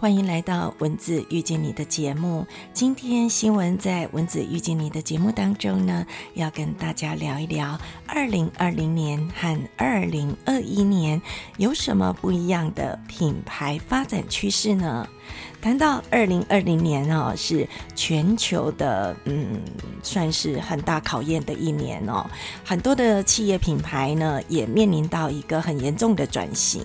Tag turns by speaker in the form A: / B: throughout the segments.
A: 欢迎来到文字遇见你的节目。今天新闻在文字遇见你的节目当中呢，要跟大家聊一聊二零二零年和二零二一年有什么不一样的品牌发展趋势呢？谈到二零二零年哦，是全球的嗯，算是很大考验的一年哦。很多的企业品牌呢，也面临到一个很严重的转型。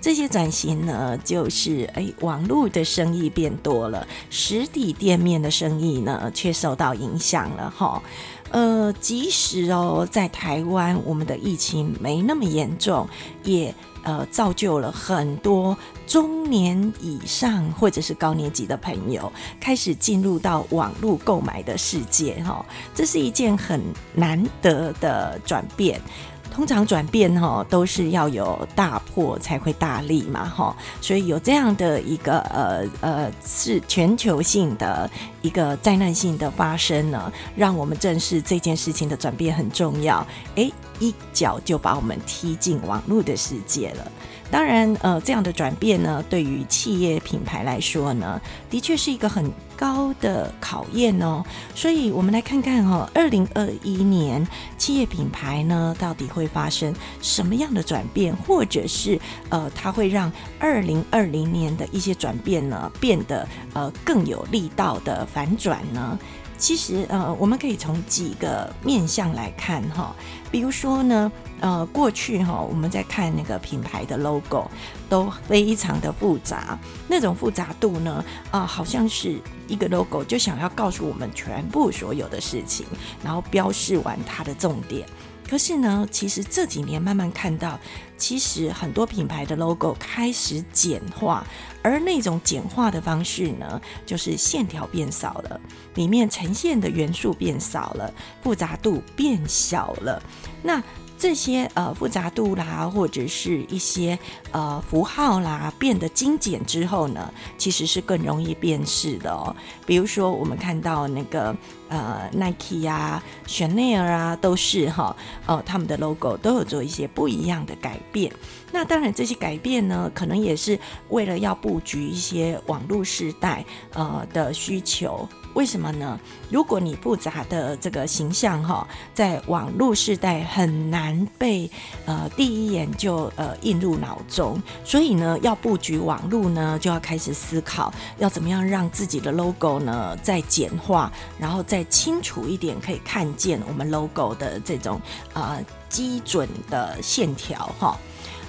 A: 这些转型呢，就是哎，网络的生意变多了，实体店面的生意呢，却受到影响了哈。呃，即使哦，在台湾，我们的疫情没那么严重，也。呃，造就了很多中年以上或者是高年级的朋友开始进入到网络购买的世界，哈，这是一件很难得的转变。通常转变哈都是要有大破才会大利嘛哈，所以有这样的一个呃呃是全球性的一个灾难性的发生呢，让我们正视这件事情的转变很重要。哎，一脚就把我们踢进网络的世界了。当然，呃，这样的转变呢，对于企业品牌来说呢，的确是一个很高的考验哦。所以，我们来看看哦，二零二一年企业品牌呢，到底会发生什么样的转变，或者是呃，它会让二零二零年的一些转变呢，变得呃更有力道的反转呢？其实，呃，我们可以从几个面向来看哈，比如说呢。呃，过去哈，我们在看那个品牌的 logo 都非常的复杂，那种复杂度呢，啊，好像是一个 logo 就想要告诉我们全部所有的事情，然后标示完它的重点。可是呢，其实这几年慢慢看到，其实很多品牌的 logo 开始简化，而那种简化的方式呢，就是线条变少了，里面呈现的元素变少了，复杂度变小了，那。这些呃复杂度啦，或者是一些呃符号啦，变得精简之后呢，其实是更容易辨识的哦。比如说，我们看到那个呃 Nike 呀、Chanel 啊，都是哈，呃他们的 logo 都有做一些不一样的改变。那当然，这些改变呢，可能也是为了要布局一些网络时代呃的需求。为什么呢？如果你复杂的这个形象哈，在网络时代很难被呃第一眼就呃印入脑中，所以呢，要布局网络呢，就要开始思考要怎么样让自己的 logo 呢再简化，然后再清楚一点，可以看见我们 logo 的这种呃基准的线条哈。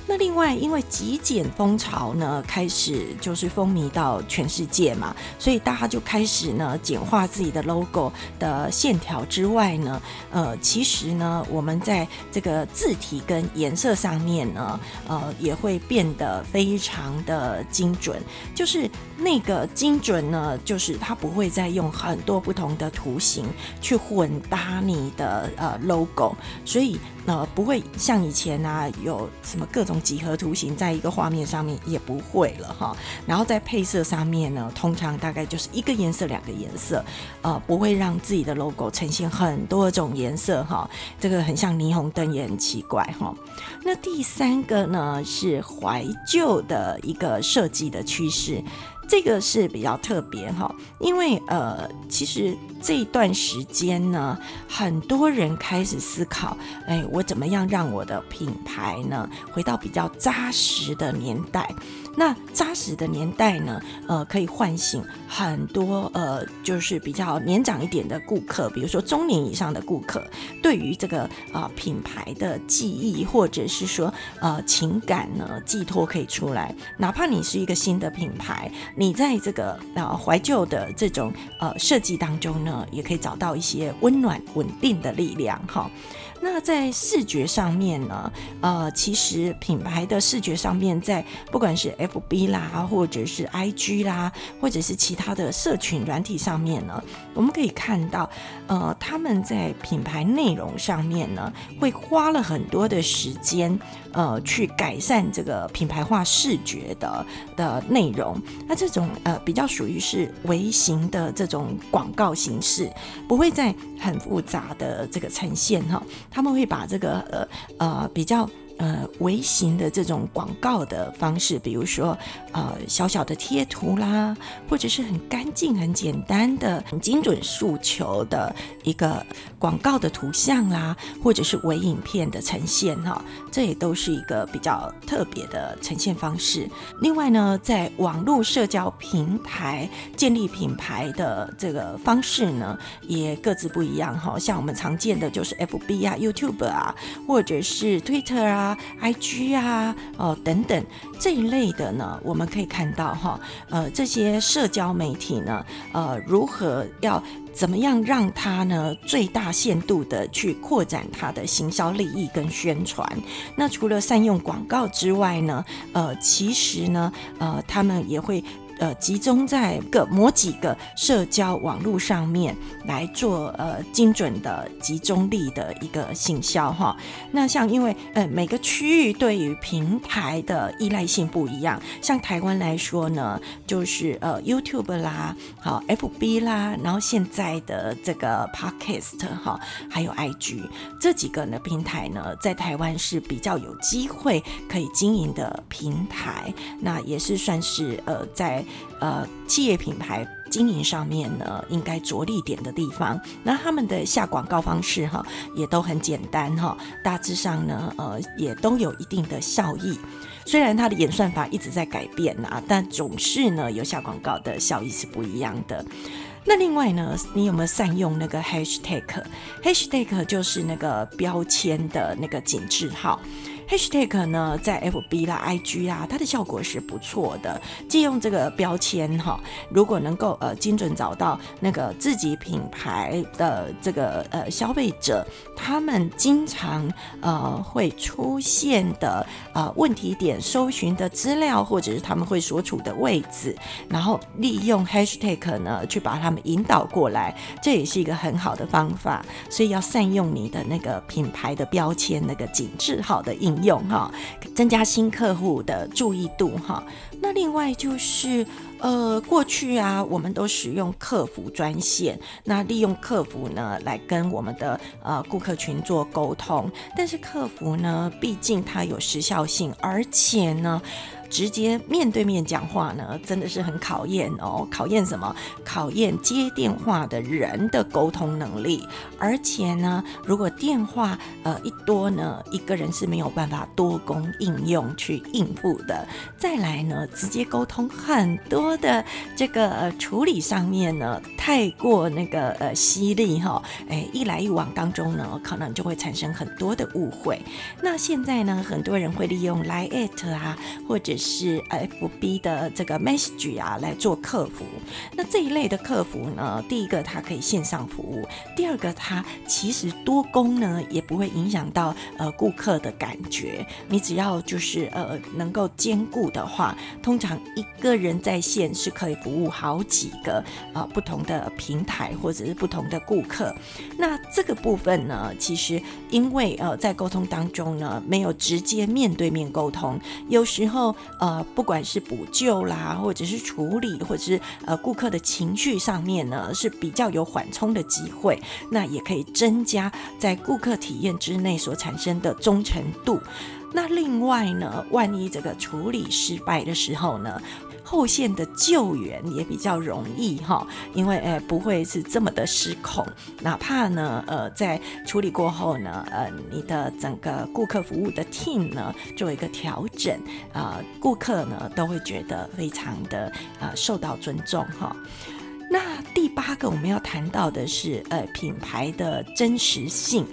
A: 那另外，因为极简风潮呢，开始就是风靡到全世界嘛，所以大家就开始呢简化自己的 logo 的线条之外呢，呃，其实呢，我们在这个字体跟颜色上面呢，呃，也会变得非常的精准。就是那个精准呢，就是它不会再用很多不同的图形去混搭你的呃 logo，所以。呃，不会像以前啊，有什么各种几何图形在一个画面上面也不会了哈。然后在配色上面呢，通常大概就是一个颜色、两个颜色，呃，不会让自己的 logo 呈现很多种颜色哈。这个很像霓虹灯，也很奇怪哈。那第三个呢，是怀旧的一个设计的趋势。这个是比较特别哈，因为呃，其实这一段时间呢，很多人开始思考，哎，我怎么样让我的品牌呢，回到比较扎实的年代。那扎实的年代呢，呃，可以唤醒很多呃，就是比较年长一点的顾客，比如说中年以上的顾客，对于这个啊品牌的记忆或者是说呃情感呢寄托可以出来。哪怕你是一个新的品牌，你在这个啊怀旧的这种呃设计当中呢，也可以找到一些温暖稳定的力量哈。那在视觉上面呢，呃，其实品牌的视觉上面，在不管是 F B 啦，或者是 I G 啦，或者是其他的社群软体上面呢，我们可以看到，呃，他们在品牌内容上面呢，会花了很多的时间，呃，去改善这个品牌化视觉的的内容。那这种呃，比较属于是微型的这种广告形式，不会在很复杂的这个呈现哈。他们会把这个呃呃比较呃微型的这种广告的方式，比如说呃小小的贴图啦，或者是很干净、很简单的、很精准诉求的一个广告的图像啦，或者是微影片的呈现哈，这也都是一个比较特别的呈现方式。另外呢，在网络社交平台建立品牌的这个方式呢，也各自不一样哈。像我们常见的就是 FB 啊、YouTube 啊，或者是 Twitter 啊、IG 啊、哦等等这一类的呢，我们可以看到哈，呃，这些社交媒体呢，呃，如何要怎么样让它呢最大限度的去扩展它的行销利益跟宣传？那除了善用广告之外呢，呃，其实呢，呃，他们也会。呃，集中在个某几个社交网络上面来做呃精准的集中力的一个行销哈。那像因为呃每个区域对于平台的依赖性不一样，像台湾来说呢，就是呃 YouTube 啦，好 FB 啦，然后现在的这个 Podcast 哈，还有 IG 这几个呢平台呢，在台湾是比较有机会可以经营的平台，那也是算是呃在。呃，企业品牌经营上面呢，应该着力点的地方。那他们的下广告方式哈，也都很简单哈，大致上呢，呃，也都有一定的效益。虽然它的演算法一直在改变呐，但总是呢，有下广告的效益是不一样的。那另外呢，你有没有善用那个 hashtag？hashtag 就是那个标签的那个紧致号。Hashtag 呢，在 FB 啦、IG 啊，它的效果是不错的。借用这个标签哈，如果能够呃精准找到那个自己品牌的这个呃消费者，他们经常呃会出现的呃问题点、搜寻的资料，或者是他们会所处的位置，然后利用 Hashtag 呢去把他们引导过来，这也是一个很好的方法。所以要善用你的那个品牌的标签，那个紧致好的印用哈，增加新客户的注意度哈。那另外就是，呃，过去啊，我们都使用客服专线，那利用客服呢来跟我们的呃顾客群做沟通。但是客服呢，毕竟它有时效性，而且呢。直接面对面讲话呢，真的是很考验哦。考验什么？考验接电话的人的沟通能力。而且呢，如果电话呃一多呢，一个人是没有办法多功应用去应付的。再来呢，直接沟通很多的这个呃处理上面呢，太过那个呃犀利哈，哎，一来一往当中呢，可能就会产生很多的误会。那现在呢，很多人会利用 Line at 啊，或者是 F B 的这个 message 啊来做客服，那这一类的客服呢，第一个它可以线上服务，第二个它其实多功呢也不会影响到呃顾客的感觉。你只要就是呃能够兼顾的话，通常一个人在线是可以服务好几个呃不同的平台或者是不同的顾客。那这个部分呢，其实因为呃在沟通当中呢没有直接面对面沟通，有时候。呃，不管是补救啦，或者是处理，或者是呃顾客的情绪上面呢，是比较有缓冲的机会，那也可以增加在顾客体验之内所产生的忠诚度。那另外呢，万一这个处理失败的时候呢？后线的救援也比较容易哈，因为呃不会是这么的失控，哪怕呢呃在处理过后呢呃你的整个顾客服务的 team 呢做一个调整啊，顾客呢都会觉得非常的呃受到尊重哈。那第八个我们要谈到的是呃品牌的真实性，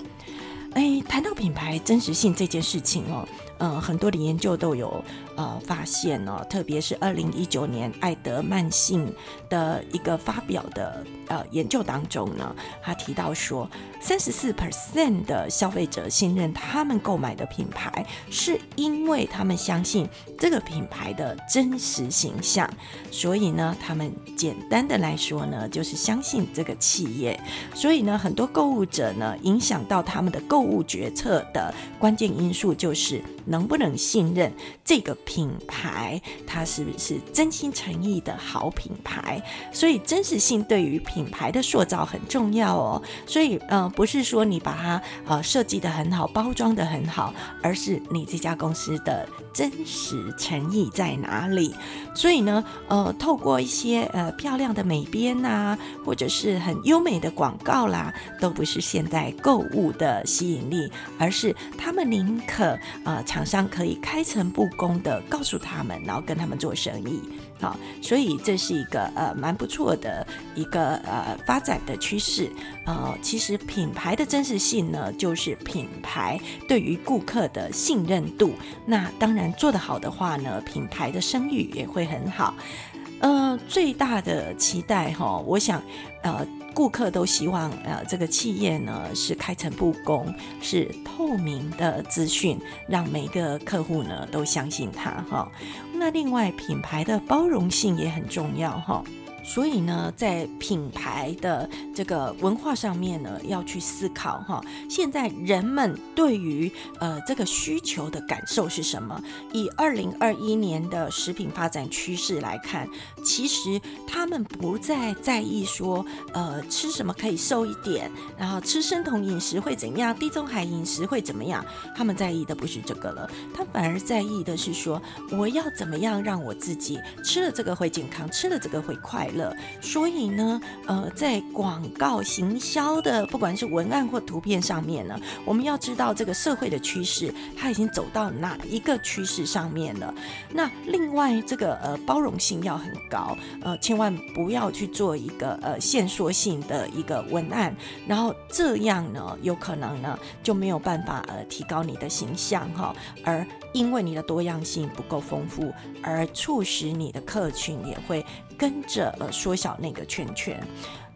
A: 哎，谈到品牌真实性这件事情哦。嗯，很多的研究都有呃发现呢，特别是二零一九年爱德曼信的一个发表的呃研究当中呢，他提到说，三十四 percent 的消费者信任他们购买的品牌，是因为他们相信这个品牌的真实形象，所以呢，他们简单的来说呢，就是相信这个企业，所以呢，很多购物者呢，影响到他们的购物决策的关键因素就是。能不能信任这个品牌它是不是真心诚意的好品牌？所以真实性对于品牌的塑造很重要哦。所以呃，不是说你把它呃设计的很好，包装的很好，而是你这家公司的真实诚意在哪里？所以呢，呃，透过一些呃漂亮的美编呐，或者是很优美的广告啦，都不是现在购物的吸引力，而是他们宁可呃厂商可以开诚布公的告诉他们，然后跟他们做生意。好，所以这是一个呃蛮不错的一个呃发展的趋势。呃，其实品牌的真实性呢，就是品牌对于顾客的信任度。那当然做得好的话呢，品牌的声誉也会很好。呃，最大的期待哈，我想呃。顾客都希望，呃，这个企业呢是开诚布公，是透明的资讯，让每个客户呢都相信他哈。那另外，品牌的包容性也很重要哈。所以呢，在品牌的这个文化上面呢，要去思考哈。现在人们对于呃这个需求的感受是什么？以二零二一年的食品发展趋势来看，其实他们不再在意说呃吃什么可以瘦一点，然后吃生酮饮食会怎样，地中海饮食会怎么样？他们在意的不是这个了，他反而在意的是说我要怎么样让我自己吃了这个会健康，吃了这个会快。了，所以呢，呃，在广告行销的不管是文案或图片上面呢，我们要知道这个社会的趋势，它已经走到哪一个趋势上面了。那另外这个呃包容性要很高，呃，千万不要去做一个呃线索性的一个文案，然后这样呢，有可能呢就没有办法呃提高你的形象哈，而因为你的多样性不够丰富，而促使你的客群也会跟着。缩小那个圈圈。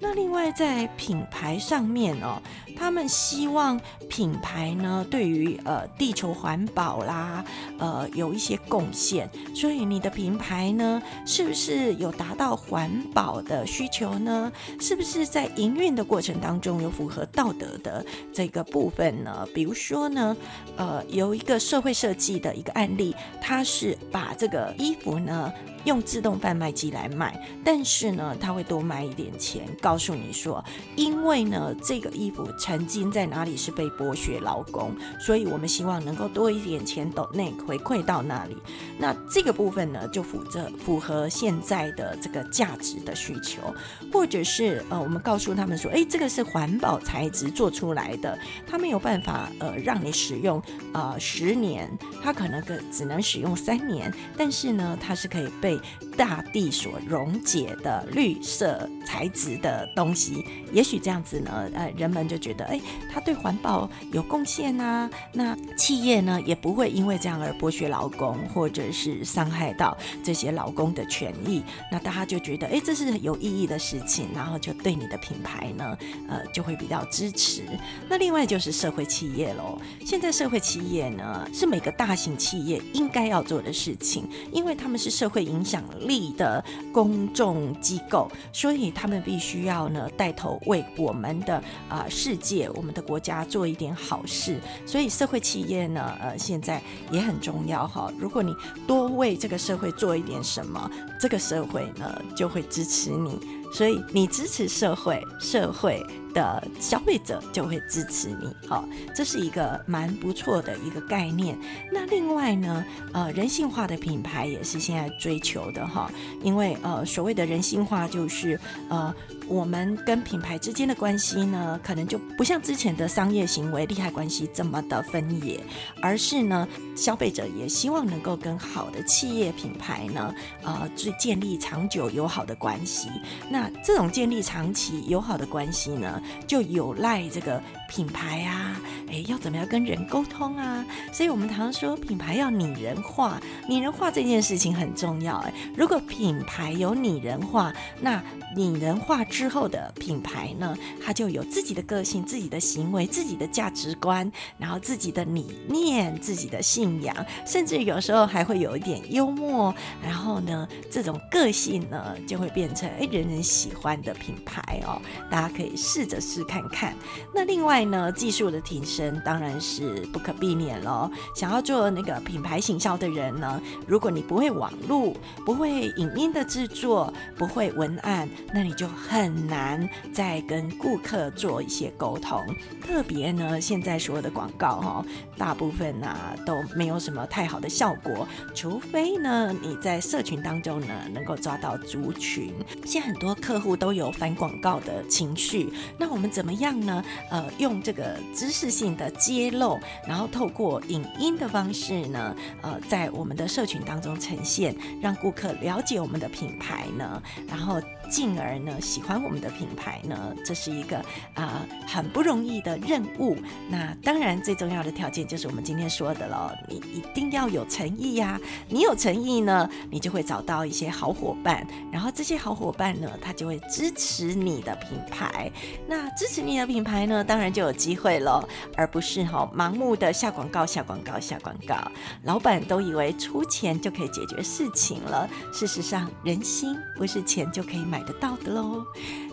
A: 那另外在品牌上面哦，他们希望品牌呢对于呃地球环保啦，呃有一些贡献。所以你的品牌呢，是不是有达到环保的需求呢？是不是在营运的过程当中有符合道德的这个部分呢？比如说呢，呃有一个社会设计的一个案例，它是把这个衣服呢。用自动贩卖机来卖，但是呢，他会多卖一点钱，告诉你说，因为呢，这个衣服曾经在哪里是被剥削劳工，所以我们希望能够多一点钱抖内回馈到那里。那这个部分呢，就符合符合现在的这个价值的需求，或者是呃，我们告诉他们说，哎，这个是环保材质做出来的，他没有办法呃让你使用呃十年，它可能个只能使用三年，但是呢，它是可以被被大地所溶解的绿色材质的东西，也许这样子呢，呃，人们就觉得，哎，它对环保有贡献呐。那企业呢，也不会因为这样而剥削劳工，或者是伤害到这些劳工的权益。那大家就觉得，哎，这是有意义的事情，然后就对你的品牌呢，呃，就会比较支持。那另外就是社会企业喽。现在社会企业呢，是每个大型企业应该要做的事情，因为他们是社会影。影响力的公众机构，所以他们必须要呢带头为我们的啊世界、我们的国家做一点好事。所以社会企业呢，呃，现在也很重要哈。如果你多为这个社会做一点什么，这个社会呢就会支持你。所以你支持社会，社会。的消费者就会支持你，好，这是一个蛮不错的一个概念。那另外呢，呃，人性化的品牌也是现在追求的哈，因为呃，所谓的人性化就是呃。我们跟品牌之间的关系呢，可能就不像之前的商业行为、利害关系这么的分野，而是呢，消费者也希望能够跟好的企业品牌呢，呃，去建立长久友好的关系。那这种建立长期友好的关系呢，就有赖这个品牌啊，诶，要怎么样跟人沟通啊？所以我们常说品牌要拟人化，拟人化这件事情很重要。诶，如果品牌有拟人化，那拟人化。之后的品牌呢，它就有自己的个性、自己的行为、自己的价值观，然后自己的理念、自己的信仰，甚至有时候还会有一点幽默。然后呢，这种个性呢，就会变成哎人人喜欢的品牌哦，大家可以试着试看看。那另外呢，技术的提升当然是不可避免了。想要做那个品牌行销的人呢，如果你不会网络，不会影音的制作，不会文案，那你就很难再跟顾客做一些沟通。特别呢，现在所有的广告哈，大部分呢都没有什么太好的效果，除非呢你在社群当中呢能够抓到族群。现在很多客户都有反广告的情绪，那我们怎么样呢？呃，用这个知识性的揭露，然后透过影音的方式呢，呃，在我们的社群当中呈现，让顾客了解我们的品牌呢，然后。进而呢，喜欢我们的品牌呢，这是一个啊很不容易的任务。那当然最重要的条件就是我们今天说的了，你一定要有诚意呀。你有诚意呢，你就会找到一些好伙伴，然后这些好伙伴呢，他就会支持你的品牌。那支持你的品牌呢，当然就有机会了，而不是哈盲目的下广告、下广告、下广告。老板都以为出钱就可以解决事情了，事实上人心不是钱就可以买。买得到的喽。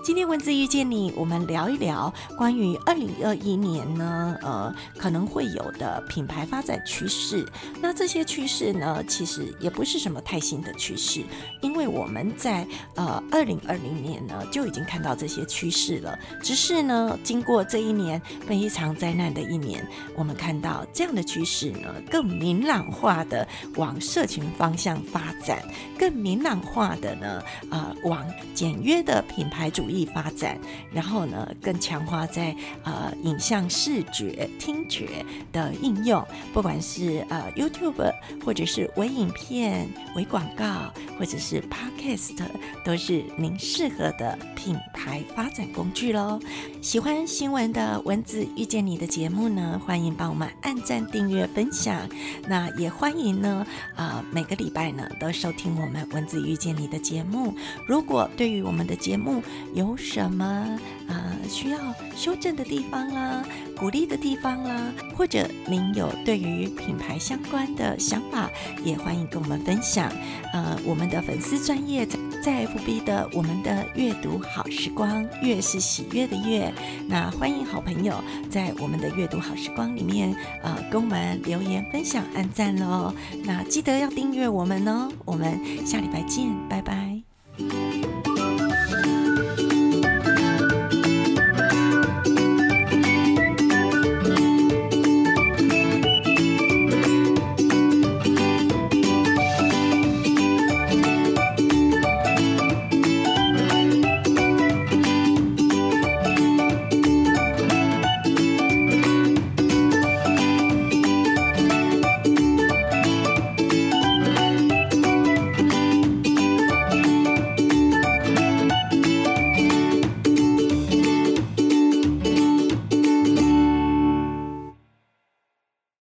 A: 今天文字遇见你，我们聊一聊关于二零二一年呢，呃，可能会有的品牌发展趋势。那这些趋势呢，其实也不是什么太新的趋势，因为我们在呃二零二零年呢就已经看到这些趋势了。只是呢，经过这一年非常灾难的一年，我们看到这样的趋势呢，更明朗化的往社群方向发展，更明朗化的呢，呃，往简约的品牌主义。发展，然后呢，更强化在呃影像、视觉、听觉的应用，不管是呃 YouTube 或者是微影片、微广告，或者是 Podcast，都是您适合的品牌发展工具喽。喜欢新闻的文字遇见你的节目呢，欢迎帮我们按赞、订阅、分享。那也欢迎呢，啊每个礼拜呢都收听我们文字遇见你的节目。如果对对于我们的节目有什么啊需要修正的地方啦，鼓励的地方啦，或者您有对于品牌相关的想法，也欢迎跟我们分享。呃，我们的粉丝专业在在 FB 的我们的阅读好时光，月是喜悦的月。那欢迎好朋友在我们的阅读好时光里面，呃，跟我们留言分享、按赞喽。那记得要订阅我们哦。我们下礼拜见，拜拜。